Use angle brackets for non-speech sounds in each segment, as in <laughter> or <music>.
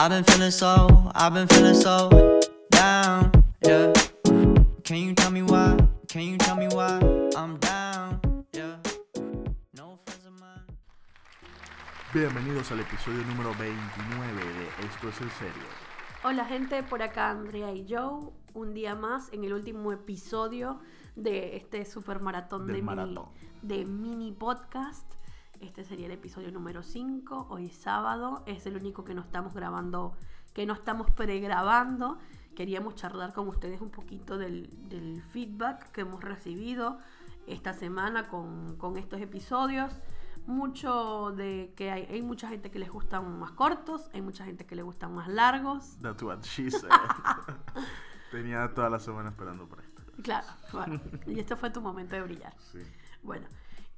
I've been feeling so, I've been feeling so down, yeah. Can you tell me why? Can you tell me why I'm down, yeah. No friends of mine. Bienvenidos al episodio número 29 de Esto es en serio. Hola gente, por acá Andrea y Joe, un día más en el último episodio de este super maratón Del de, maratón. Mini, de mini podcast. Este sería el episodio número 5, hoy es sábado, es el único que no estamos grabando, que no estamos pregrabando. Queríamos charlar con ustedes un poquito del, del feedback que hemos recibido esta semana con, con estos episodios. Mucho de que hay, hay mucha gente que les gustan más cortos, hay mucha gente que les gustan más largos. That's what she <laughs> said. Tenía toda la semana esperando por esto. Claro, bueno, y este fue tu momento de brillar. Sí. Bueno,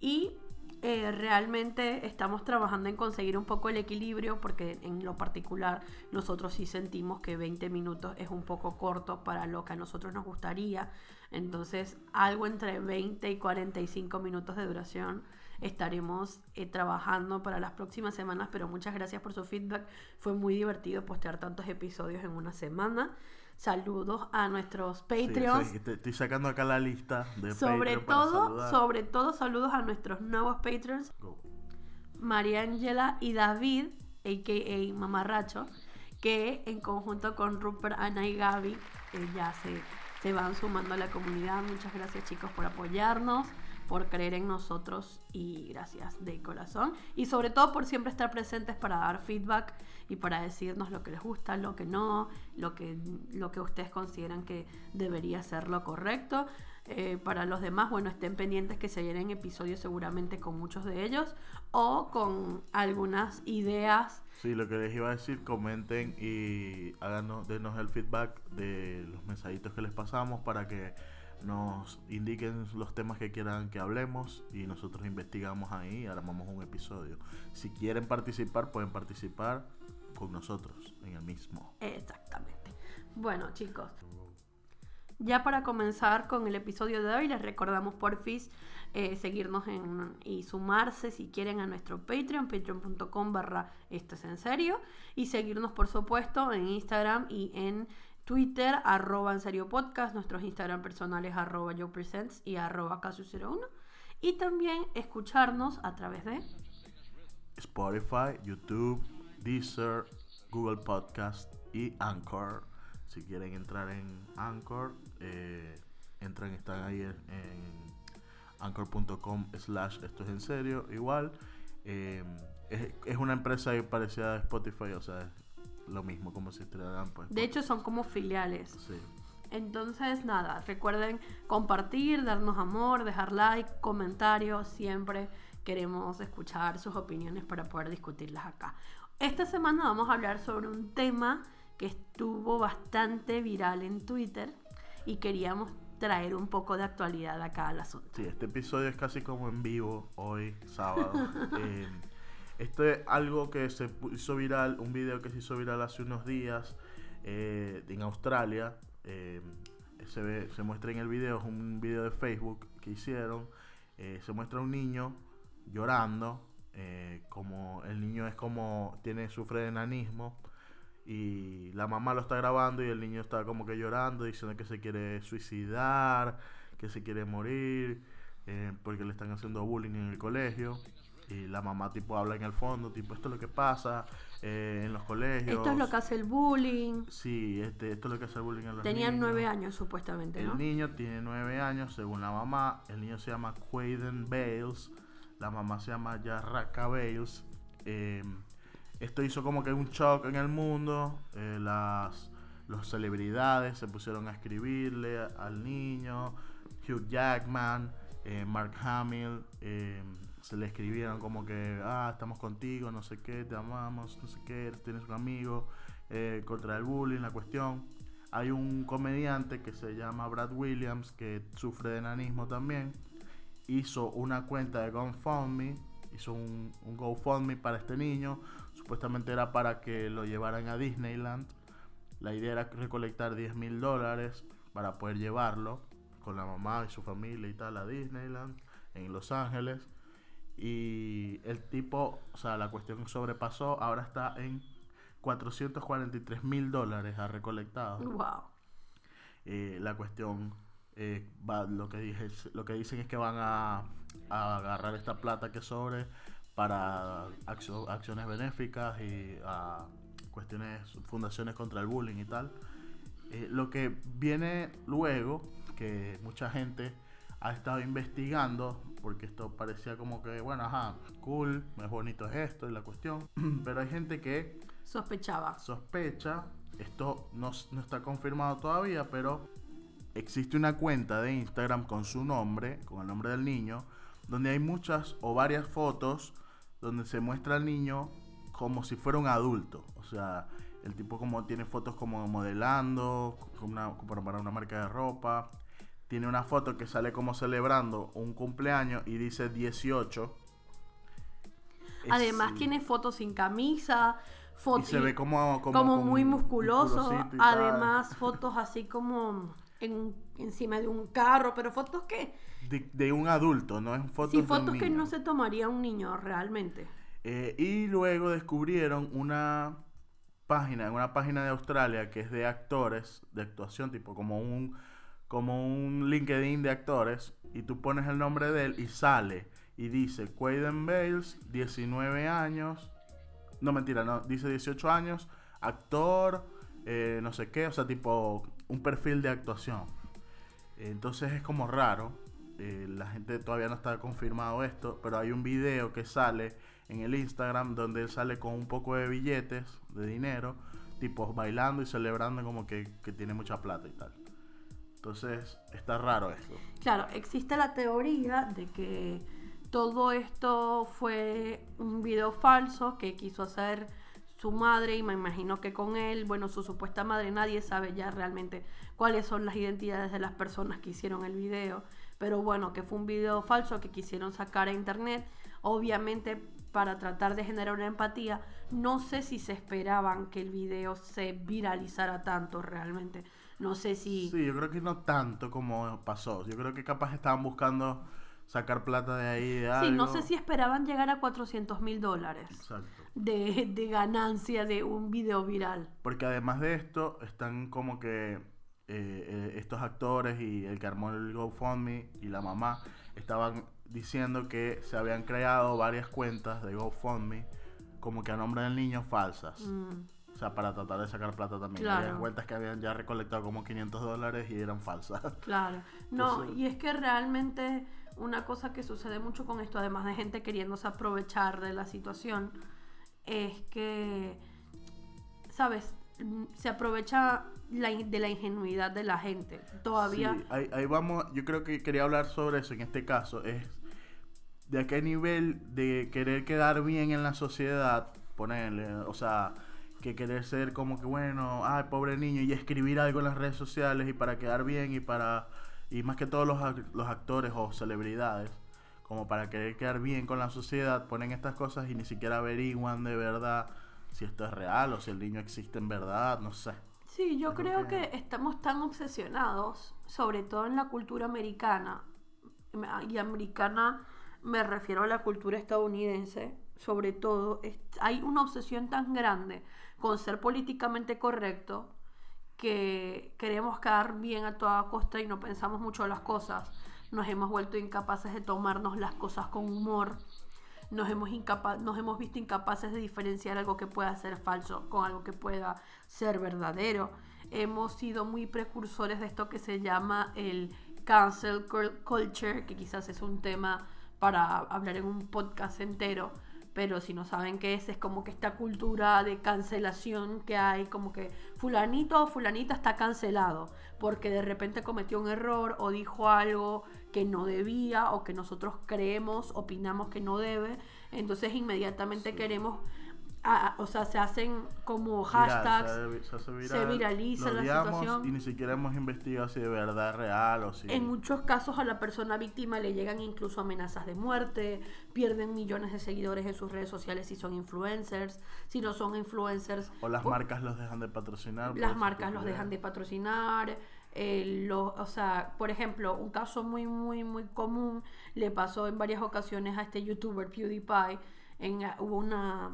y eh, realmente estamos trabajando en conseguir un poco el equilibrio porque en lo particular nosotros sí sentimos que 20 minutos es un poco corto para lo que a nosotros nos gustaría. Entonces, algo entre 20 y 45 minutos de duración estaremos eh, trabajando para las próximas semanas, pero muchas gracias por su feedback. Fue muy divertido postear tantos episodios en una semana. Saludos a nuestros Patreons. sí, te- estoy sacando acá la lista de Sobre Patreon todo, sobre todo saludos a nuestros nuevos patrons, Go. María Ángela y David, a.k.a. Mamarracho, que en conjunto con Rupert, Ana y Gaby eh, ya se, se van sumando a la comunidad. Muchas gracias chicos por apoyarnos, por creer en nosotros y gracias de corazón. Y sobre todo por siempre estar presentes para dar feedback y para decirnos lo que les gusta, lo que no, lo que, lo que ustedes consideran que debería ser lo correcto. Eh, para los demás, bueno, estén pendientes que se vienen episodios seguramente con muchos de ellos o con algunas ideas. Sí, lo que les iba a decir, comenten y háganos, denos el feedback de los mensajitos que les pasamos para que nos indiquen los temas que quieran que hablemos y nosotros investigamos ahí y armamos un episodio. Si quieren participar, pueden participar con nosotros en el mismo. Exactamente. Bueno, chicos, ya para comenzar con el episodio de hoy, les recordamos porfis eh, seguirnos en, y sumarse si quieren a nuestro Patreon, patreon.com barra esto es en serio, y seguirnos por supuesto en Instagram y en Twitter, arroba en serio podcast, nuestros Instagram personales arroba yo presents y arroba casus01, y también escucharnos a través de... Spotify, YouTube, Deezer, Google Podcast y Anchor. Si quieren entrar en Anchor, eh, entran, están ahí en, en anchor.com slash esto es en serio. Igual, eh, es, es una empresa parecida a Spotify, o sea, lo mismo como si estuvieran pues. De hecho, son como filiales. sí. Entonces, nada, recuerden compartir, darnos amor, dejar like, comentarios, siempre queremos escuchar sus opiniones para poder discutirlas acá. Esta semana vamos a hablar sobre un tema que estuvo bastante viral en Twitter y queríamos traer un poco de actualidad acá al asunto. Sí, este episodio es casi como en vivo hoy, sábado. <laughs> Eh, esto es algo que se hizo viral, un video que se hizo viral hace unos días eh, en Australia. Eh, se, ve, se muestra en el video, es un video de Facebook que hicieron. Eh, se muestra un niño llorando, eh, como el niño es como tiene sufre de enanismo y la mamá lo está grabando y el niño está como que llorando diciendo que se quiere suicidar, que se quiere morir porque le están haciendo bullying en el colegio y la mamá tipo habla en el fondo tipo esto es lo que pasa eh, en los colegios Esto es lo que hace el bullying. sí este, esto es lo que hace el bullying en los Tenían niños. nueve años supuestamente, El ¿no? niño tiene nueve años, según la mamá. El niño se llama Quaden Bales. La mamá se llama Yarraka Bales. Eh, esto hizo como que un shock en el mundo. Eh, las las celebridades se pusieron a escribirle al niño. Hugh Jackman, eh, Mark Hamill. Se le escribieron como que, ah, estamos contigo, no sé qué, te amamos, no sé qué, tienes un amigo. eh, contra el bullying, la cuestión. Hay un comediante que se llama Brad Williams que sufre de enanismo también. Hizo una cuenta de GoFundMe, hizo un, un GoFundMe para este niño. Supuestamente era para que lo llevaran a Disneyland. La idea era recolectar 10 mil dólares para poder llevarlo con la mamá y su familia y tal a Disneyland en Los Ángeles. Y el tipo, o sea, la cuestión sobrepasó, ahora está en 443 mil dólares ha recolectado. Wow. Eh, la cuestión, eh, va, lo, que dije, lo que dicen es que van a, a agarrar esta plata que sobre para accio- acciones benéficas y a cuestiones, fundaciones contra el bullying y tal. Eh, lo que viene luego, que mucha gente ha estado investigando, porque esto parecía como que, bueno, ajá, cool, es bonito es esto y la cuestión, <clears throat> pero hay gente que Sospechaba. sospecha, esto no, no está confirmado todavía, pero existe una cuenta de Instagram con su nombre, con el nombre del niño, donde hay muchas o varias fotos donde se muestra al niño como si fuera un adulto. O sea, el tipo como tiene fotos como modelando, con una, como para una marca de ropa. Tiene una foto que sale como celebrando un cumpleaños y dice 18. Es- Además tiene fotos sin camisa, y fotos se ve como, como, muy musculoso. y tal. Además, fotos así como en, encima de un carro, pero fotos que de, de un adulto, no es fotos sí, de un fotos que niño. no se tomaría un niño realmente. Eh, y luego descubrieron una página, una página de Australia que es de actores, de actuación, tipo como un, como un LinkedIn de actores, y tú pones el nombre de él y sale, y dice Quaden Bales, 19 años, no mentira, no, dice 18 años, actor, eh, no sé qué, o sea, tipo un perfil de actuación. Entonces es como raro. eh, la gente todavía no está confirmado esto, pero hay un video que sale en el Instagram donde él sale con un poco de billetes de dinero, tipo bailando y celebrando como que, que tiene mucha plata y tal. Entonces está raro esto. Claro, existe la teoría de que todo esto fue un video falso que quiso hacer su madre y me imagino que con él, bueno, su supuesta madre, nadie sabe ya realmente cuáles son las identidades de las personas que hicieron el video, pero bueno, que fue un video falso que quisieron sacar a internet, obviamente para tratar de generar una empatía, no sé si se esperaban que el video se viralizara tanto realmente, no sé si... Sí, yo creo que no tanto como pasó. Yo creo que capaz estaban buscando sacar plata de ahí de algo. Sí, no sé si esperaban llegar a 400 mil dólares Exacto. de, de ganancia de un video viral. Porque además de esto, están como que eh, eh, estos actores y el que armó el GoFundMe y la mamá estaban diciendo que se habían creado varias cuentas de GoFundMe como que a nombre del niño falsas. Mm, sea, para tratar de sacar plata también. Claro. Cuentas que habían ya recolectado como 500 dólares y eran falsas. <laughs> claro. No, Entonces- y es que realmente una cosa que sucede mucho con esto, además de gente queriéndose aprovechar de la situación, es que, ¿sabes? Se aprovecha la de la ingenuidad de la gente. Todavía... Sí, ahí, ahí vamos, yo creo que quería hablar sobre eso en este caso, es de qué nivel de querer quedar bien en la sociedad, ponerle, o sea, que querer ser como que bueno, ay, pobre niño, y escribir algo en las redes sociales y para quedar bien y para, y más que todos los, los actores o celebridades, como para querer quedar bien con la sociedad, ponen estas cosas y ni siquiera averiguan de verdad si esto es real o si el niño existe en verdad, no sé. Sí, yo creo que- que estamos tan obsesionados, sobre todo en la cultura americana, me- y americana me refiero a la cultura estadounidense, sobre todo, hay una obsesión tan grande con ser políticamente correcto que queremos quedar bien a toda costa y no pensamos mucho las cosas. Nos hemos vuelto incapaces de tomarnos las cosas con humor nos hemos, nos hemos visto incapaces de diferenciar algo que pueda ser falso con algo que pueda ser verdadero. Hemos sido muy precursores de esto que se llama el cancel cul- culture, que quizás es un tema para hablar en un podcast entero, pero si no saben qué es, es como que esta cultura de cancelación que hay, como que fulanito o fulanita está cancelado, porque de repente cometió un error o dijo algo que no debía o que nosotros creemos, opinamos que no debe, entonces inmediatamente queremos, ah, o sea, se hacen como Viral, hashtags. se, se hace se viraliza la situación. Y ni siquiera hemos investigado si de verdad es real o si. En muchos casos a la persona víctima le llegan incluso amenazas de muerte, pierden millones de seguidores en sus redes sociales si son influencers, si no son influencers. o las marcas los dejan de patrocinar. las marcas los dejan de patrocinar. eh, lo- o sea, por ejemplo, un caso muy, muy, muy común le pasó en varias ocasiones a este youtuber PewDiePie. En, hubo una,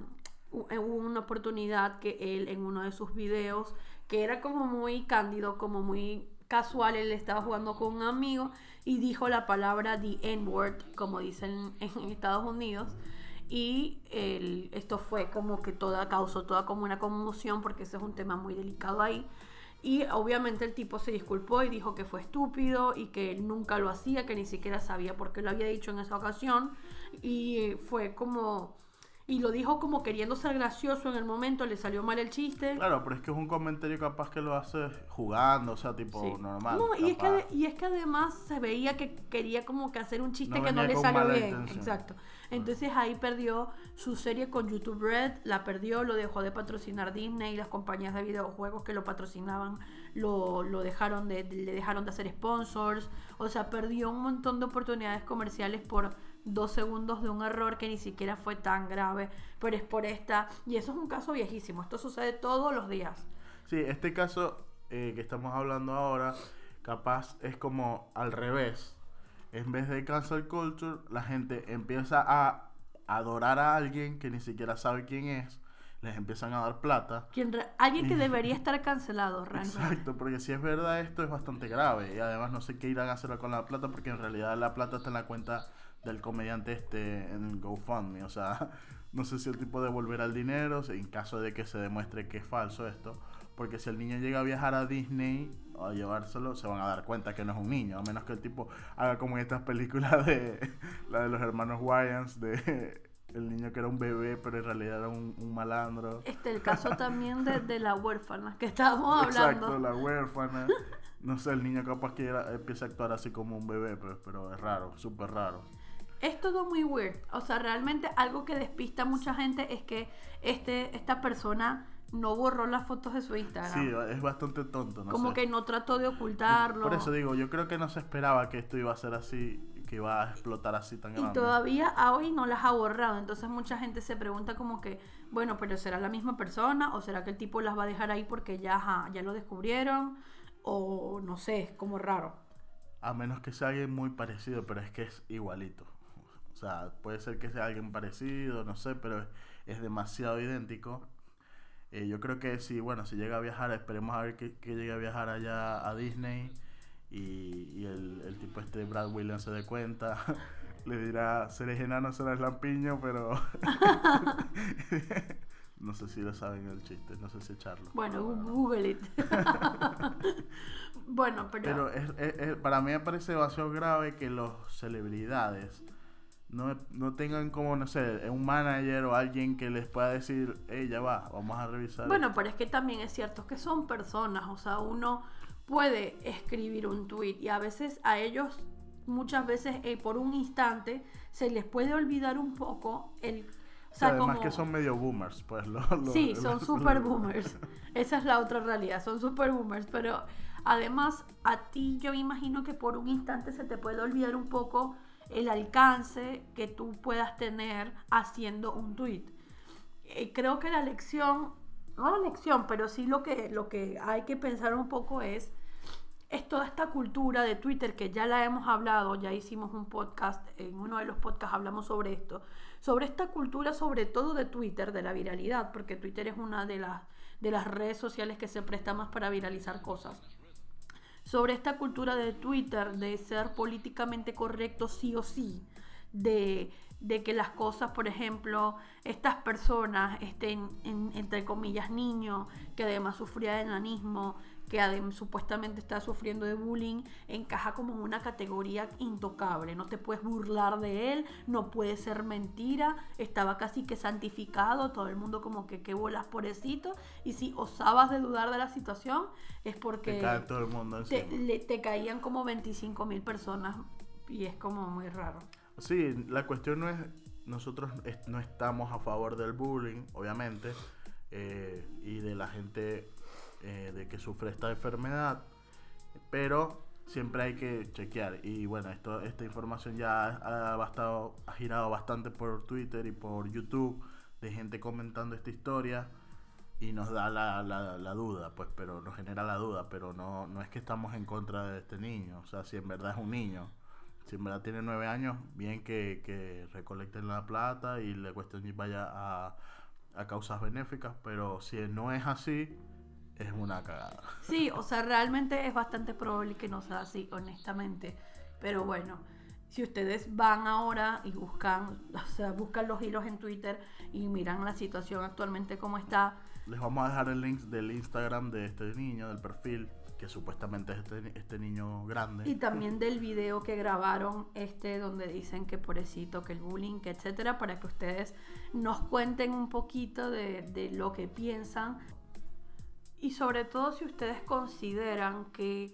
hubo una oportunidad que él en uno de sus videos, que era como muy cándido, como muy casual, él estaba jugando con un amigo y dijo la palabra the N-word, como dicen <laughs> en Estados Unidos. Y esto fue como que toda causó toda como una conmoción porque ese es un tema muy delicado ahí. Y obviamente el tipo se disculpó y dijo que fue estúpido y que nunca lo hacía, que ni siquiera sabía por qué lo había dicho en esa ocasión. Y fue como... Y lo dijo como queriendo ser gracioso en el momento, le salió mal el chiste. Claro, pero es que es un comentario capaz que lo hace jugando, o sea, tipo Sí. normal. No, y es, que, y es que además se veía que quería como que hacer un chiste No que no le salió bien. intención. Exacto. Entonces ahí perdió su serie con YouTube Red, la perdió, lo dejó de patrocinar Disney, las compañías de videojuegos que lo patrocinaban lo, lo dejaron de, le dejaron de hacer sponsors. O sea, perdió un montón de oportunidades comerciales por dos segundos de un error que ni siquiera fue tan grave, pero es por esta. Y eso es un caso viejísimo, esto sucede todos los días. Sí, este caso eh, que estamos hablando ahora, capaz es como al revés. En vez de cancel culture, la gente empieza a adorar a alguien que ni siquiera sabe quién es, les empiezan a dar plata. Quien alguien que debería estar cancelado <laughs> realmente. Exacto, porque si es verdad esto es bastante grave y además no sé qué irán a hacer con la plata porque en realidad la plata está en la cuenta del comediante este en GoFundMe, o sea, <laughs> no sé si el tipo devolverá el dinero en caso de que se demuestre que es falso esto, porque si el niño llega a viajar a Disney a llevárselo, se van a dar cuenta que no es un niño, a menos que el tipo haga como en estas películas de <laughs> la de los hermanos Wayans de <laughs> el niño que era un bebé pero en realidad era un, un malandro. Este, el caso también de, de la huérfana que estábamos hablando. Exacto, la huérfana. No sé, el niño capaz que era- empieza a actuar así como un bebé, pues, pero es raro, súper raro. Es todo muy weird. O sea, realmente algo que despista a mucha gente es que este, esta persona no borró las fotos de su Instagram. Sí, es bastante tonto, no como sé. que no trató de ocultarlo. Por eso digo, yo creo que no se esperaba que esto iba a ser así, que iba a explotar así tan Y grande. todavía a hoy no las ha borrado. Entonces mucha gente se pregunta como que, bueno, pero ¿será la misma persona? ¿O será que el tipo las va a dejar ahí porque ya, ajá, ya lo descubrieron? O no sé, es como raro. A menos que sea alguien muy parecido, pero es que es igualito. O sea, puede ser que sea alguien parecido, no sé, pero es, es demasiado idéntico. Eh, yo creo que si, bueno, si llega a viajar, esperemos a ver que, que llegue a viajar allá a Disney y, y el, el tipo este Brad Williams se dé cuenta. <laughs> Le dirá, serás enano, serás lampiño, pero... <laughs> no sé si lo saben el chiste, no sé si echarlo. Bueno, Google it. <laughs> bueno, pero, Pero es, es- es- para mí me parece demasiado grave que los celebridades no, no tengan como, no sé, un manager o alguien que les pueda decir, hey, ya va, vamos a revisar. bueno, esto". pero es que también es cierto que son personas, o sea, uno puede escribir un tweet y a veces a ellos muchas veces eh, por un instante se les puede olvidar un poco el o sea, además como- que son medio boomers, pues. <laughs> lo- lo- Sí, lo- son super boomers. <laughs> Esa es la otra realidad, son super boomers. Pero además, a ti yo me imagino que por un instante se te puede olvidar un poco el alcance que tú puedas tener haciendo un tweet. Eh, creo que la lección, no la lección, pero sí lo que, lo que hay que pensar un poco es es toda esta cultura de Twitter que ya la hemos hablado, ya hicimos un podcast, en uno de los podcasts hablamos sobre esto, sobre esta cultura sobre todo de Twitter, de la viralidad, porque Twitter es una de las, de las redes sociales que se presta más para viralizar cosas. Sobre esta cultura de Twitter, de ser políticamente correcto sí o sí, de, de que las cosas, por ejemplo, estas personas, estén, en- entre comillas, niños, que además sufría de enanismo, que adem- supuestamente está sufriendo de bullying, encaja como en una categoría intocable. No te puedes burlar de él, no puede ser mentira. Estaba casi que santificado, todo el mundo como que qué bolas pobrecito. Y si osabas de dudar de la situación, es porque Te cae todo el mundo te, le- te caían como 25 mil personas y es como muy raro. Sí, la cuestión no es, nosotros no estamos a favor del bullying, obviamente, eh, y de la gente eh, de que sufre esta enfermedad, pero siempre hay que chequear. Y bueno, esto, esta información ya ha, bastado, ha girado bastante por Twitter y por YouTube de gente comentando esta historia y nos da la, la, duda, pues, pero nos genera la duda, pero no, no es que estamos en contra de este niño, o sea, si en verdad es un niño, si en verdad tiene nueve años, bien que, que recolecten la plata y la cuestión vaya a, a causas benéficas, pero si no es así, es una cagada. Sí, o sea, realmente es bastante probable que no sea así, honestamente. Pero bueno, si ustedes van ahora y buscan, o sea, buscan los hilos en Twitter y miran la situación actualmente como está, Les vamos a dejar el link del Instagram de este niño, del perfil, que supuestamente es este, este niño grande. y también del video que grabaron este donde dicen que pobrecito, que el bullying, que etcétera, para que ustedes nos cuenten un poquito de, de lo que piensan y sobre todo si ustedes consideran que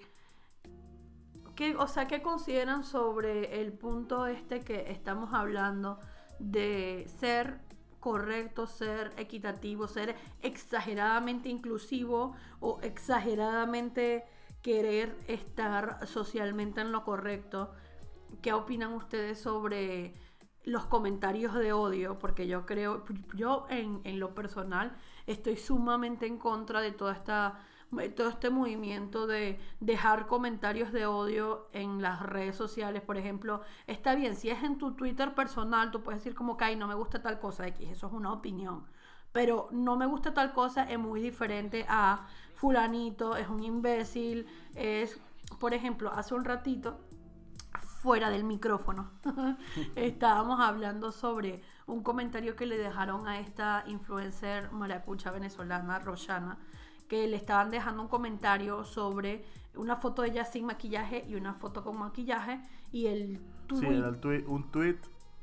que, o sea, ¿qué consideran sobre el punto este que estamos hablando de ser correcto, ser equitativo, ser exageradamente inclusivo o exageradamente querer estar socialmente en lo correcto? ¿Qué opinan ustedes sobre los comentarios de odio? Porque yo creo, yo en, en lo personal estoy sumamente en contra de toda esta todo este movimiento de dejar comentarios de odio en las redes sociales, por ejemplo, está bien, si es en tu Twitter personal, tú puedes decir como que "Ay, no me gusta tal cosa X, eso es una opinión. Pero no me gusta tal cosa es muy diferente a fulanito, es un imbécil, es, por ejemplo, hace un ratito, fuera del micrófono, <laughs> estábamos hablando sobre un comentario que le dejaron a esta influencer maracucha venezolana, Roshana, que le estaban dejando un comentario sobre una foto de ella sin maquillaje y una foto con maquillaje y el Sí, tweet era el tweet- un tweet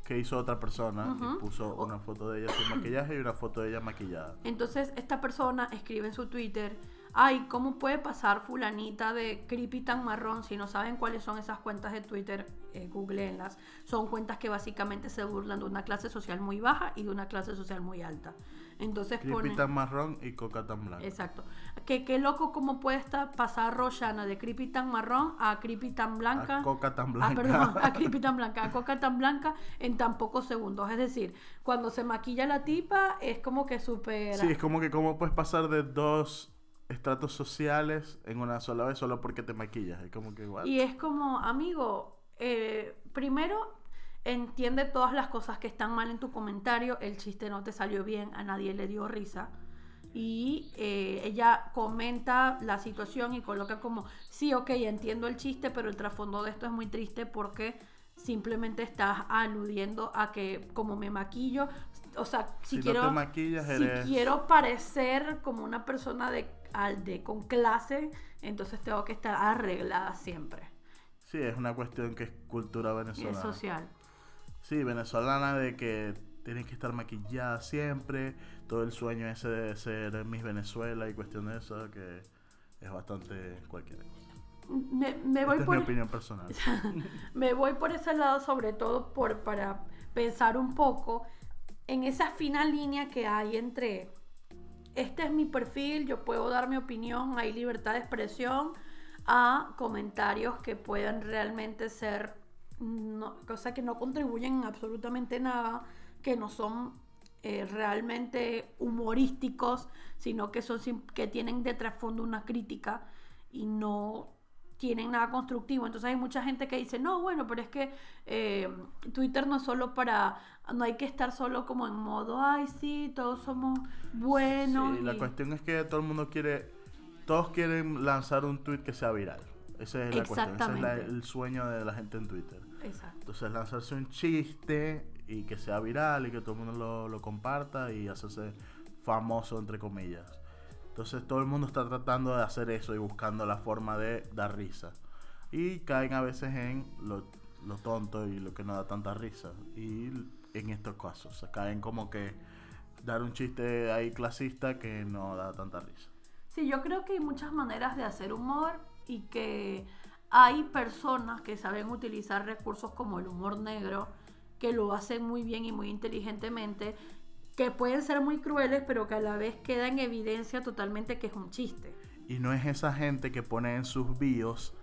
que hizo otra persona y puso una foto de ella sin maquillaje y una foto de ella maquillada. Entonces esta persona escribe en su Twitter, ay, ¿cómo puede pasar fulanita de creepy tan marrón si no saben cuáles son esas cuentas de Twitter? Eh, googleenlas. Son cuentas que básicamente se burlan de una clase social muy baja y de una clase social muy alta. Entonces Creepy ponen... tan marrón y coca tan blanca. Exacto. Que qué loco cómo puede estar pasar Roshana de creepy tan marrón a creepy tan blanca. A coca tan Ah, blanca. perdón, a <laughs> creepy tan blanca, a coca tan blanca en tan pocos segundos. Es decir, cuando se maquilla la tipa es como que supera. Sí, es como que cómo puedes pasar de dos estratos sociales en una sola vez solo porque te maquillas. Es como que igual. Y es como, amigo, eh, primero entiende todas las cosas que están mal en tu comentario, el chiste no te salió bien, a nadie le dio risa. Y eh, ella comenta la situación y coloca como, sí, ok, entiendo el chiste, pero el trasfondo de esto es muy triste porque simplemente estás aludiendo a que como me maquillo, o sea, si, Si no quiero, te maquillas, si eres- quiero parecer como una persona de, al- de con clase, entonces tengo que estar arreglada siempre. Sí, es una cuestión que es cultura Y venezolana. es social. Sí, venezolana de que tienes que estar maquillada siempre. Todo el sueño ese de ser Miss Venezuela y cuestión de eso que es bastante cualquier cosa. Me, me voy Esta es por, mi opinión <laughs> personal. me voy por ese lado, sobre todo por, para pensar un poco en esa fina línea que hay entre este es mi perfil, yo puedo dar mi opinión, hay libertad de expresión, a comentarios que puedan realmente ser cosas que no contribuyen en absolutamente nada, que no son eh, realmente humorísticos, sino que son que tienen de trasfondo una crítica y no tienen nada constructivo. Entonces hay mucha gente que dice, no, bueno, pero es que eh, Twitter no es solo para, no hay que estar solo como en modo, ay, sí, todos somos buenos. Sí, la cuestión es que todo el mundo quiere, todos quieren lanzar un tweet que sea viral. Esa es la cuestión, ese es la- el sueño de la gente en Twitter. Exacto. Entonces lanzarse un chiste y que sea viral y que todo el mundo lo, lo comparta y hacerse famoso entre comillas. Entonces todo el mundo está tratando de hacer eso y buscando la forma de dar risa. Y caen a veces en lo, lo tonto y lo que no da tanta risa. Y en estos casos, o sea, caen como que dar un chiste ahí clasista que no da tanta risa. Sí, yo creo que hay muchas maneras de hacer humor y que hay personas que saben utilizar recursos como el humor negro, que lo hacen muy bien y muy inteligentemente, que pueden ser muy crueles, pero que a la vez queda en evidencia totalmente que es un chiste. Y no es esa gente que pone en sus bios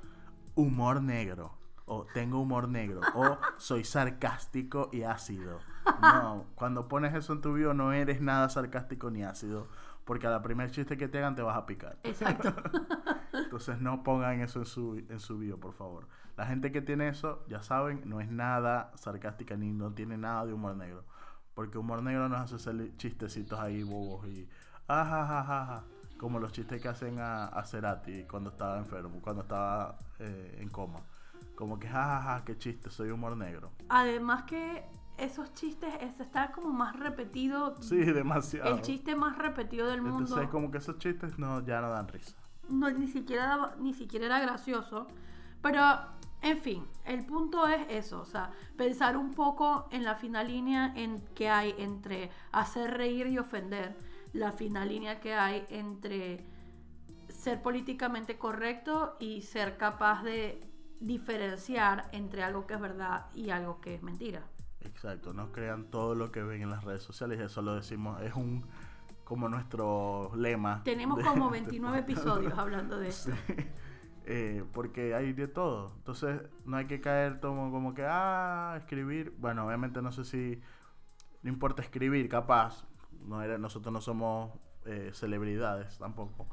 humor negro. O tengo humor negro. O <laughs> soy sarcástico y ácido. No, cuando pones eso en tu bio no eres nada sarcástico ni ácido. Porque a la primer chiste que te hagan te vas a picar. Exacto. <laughs> Entonces no pongan eso en su, en su bio, por favor. La gente que tiene eso, ya saben, no es nada sarcástica ni no tiene nada de humor negro. Porque humor negro nos hace hacer chistecitos ahí bobos y. Ajajajaja. Como los chistes que hacen a, a Cerati cuando estaba enfermo, cuando estaba eh, en coma. Como que jajaja, qué chiste, soy humor negro. Además que esos chistes es, está como más repetido. Sí, demasiado. El chiste más repetido del mundo. Entonces, como que esos chistes no, ya no dan risa. no, ni siquiera ni siquiera era gracioso. Pero, en fin, el punto es eso, o sea, pensar un poco en la fina línea en que hay entre hacer reír y ofender, la fina línea que hay entre ser políticamente correcto y ser capaz de diferenciar entre algo que es verdad y algo que es mentira. Exacto, no crean todo lo que ven en las redes sociales, eso lo decimos, es un como nuestro lema. Tenemos de- como de 29 podcast. episodios hablando de <laughs> Sí. Eh, porque hay de todo. Entonces, no hay que caer como, como que, ah, escribir. Bueno, obviamente no sé si. No importa escribir, capaz. No era, nosotros no somos eh, celebridades tampoco.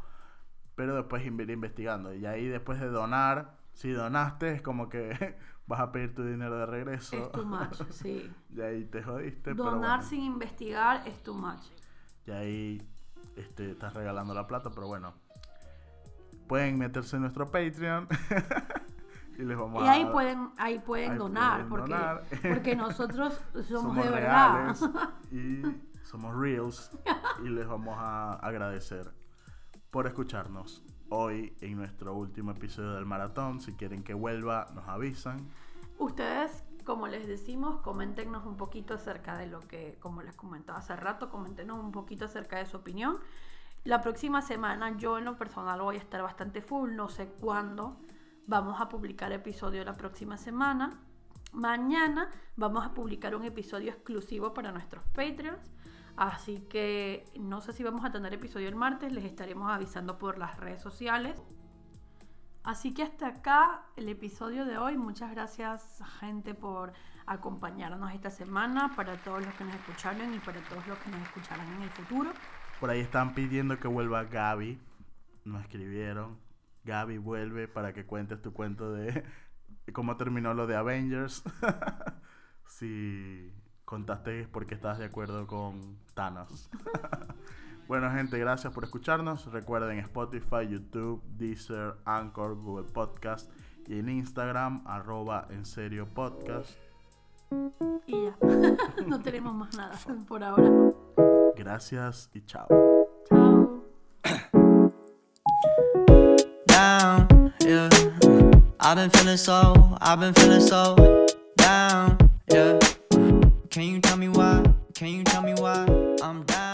Pero después ir investigando. Y ahí, después de donar, si donaste, es como que <laughs> vas a pedir tu dinero de regreso. Es too much, <laughs> sí. y ahí te jodiste. pero Donar bueno. sin investigar es too much. Y ahí este, estás regalando la plata, pero bueno. Pueden meterse en nuestro Patreon. <laughs> y les vamos Y a ahí pueden, ahí pueden ahí donar, pueden porque, donar. <laughs> porque <laughs> nosotros somos, somos de verdad. y somos reals. Y les vamos a agradecer por escucharnos hoy en nuestro último episodio del maratón. Si quieren que vuelva, nos avisan. Ustedes, como les decimos, coméntenos un poquito acerca de lo que, como les comentaba hace rato, coméntenos un poquito acerca de su opinión. La próxima semana yo en lo personal voy a estar bastante full, no sé cuándo vamos a publicar episodio la próxima semana. Mañana vamos a publicar un episodio exclusivo para nuestros Patreons. Así que no sé si vamos a tener episodio el martes, les estaremos avisando por las redes sociales. Así que hasta acá el episodio de hoy. Muchas gracias gente por acompañarnos esta semana, para todos los que nos escucharon y para todos los que nos escucharán en el futuro. Por ahí están pidiendo que vuelva Gaby. Nos escribieron. Gaby vuelve para que cuentes tu cuento de <laughs> cómo terminó lo de Avengers. <laughs> si contaste es porque estás de acuerdo con Thanos. <laughs> bueno, gente, gracias por escucharnos. Recuerden Spotify, YouTube, Deezer, Anchor, Google Podcast y en Instagram, arroba en serio podcast. Y ya, no tenemos más nada por ahora. Gracias y chao. Down, yeah. I've been feeling so, I've been feeling so down, yeah. Can you tell me why? Can you tell me why I'm down?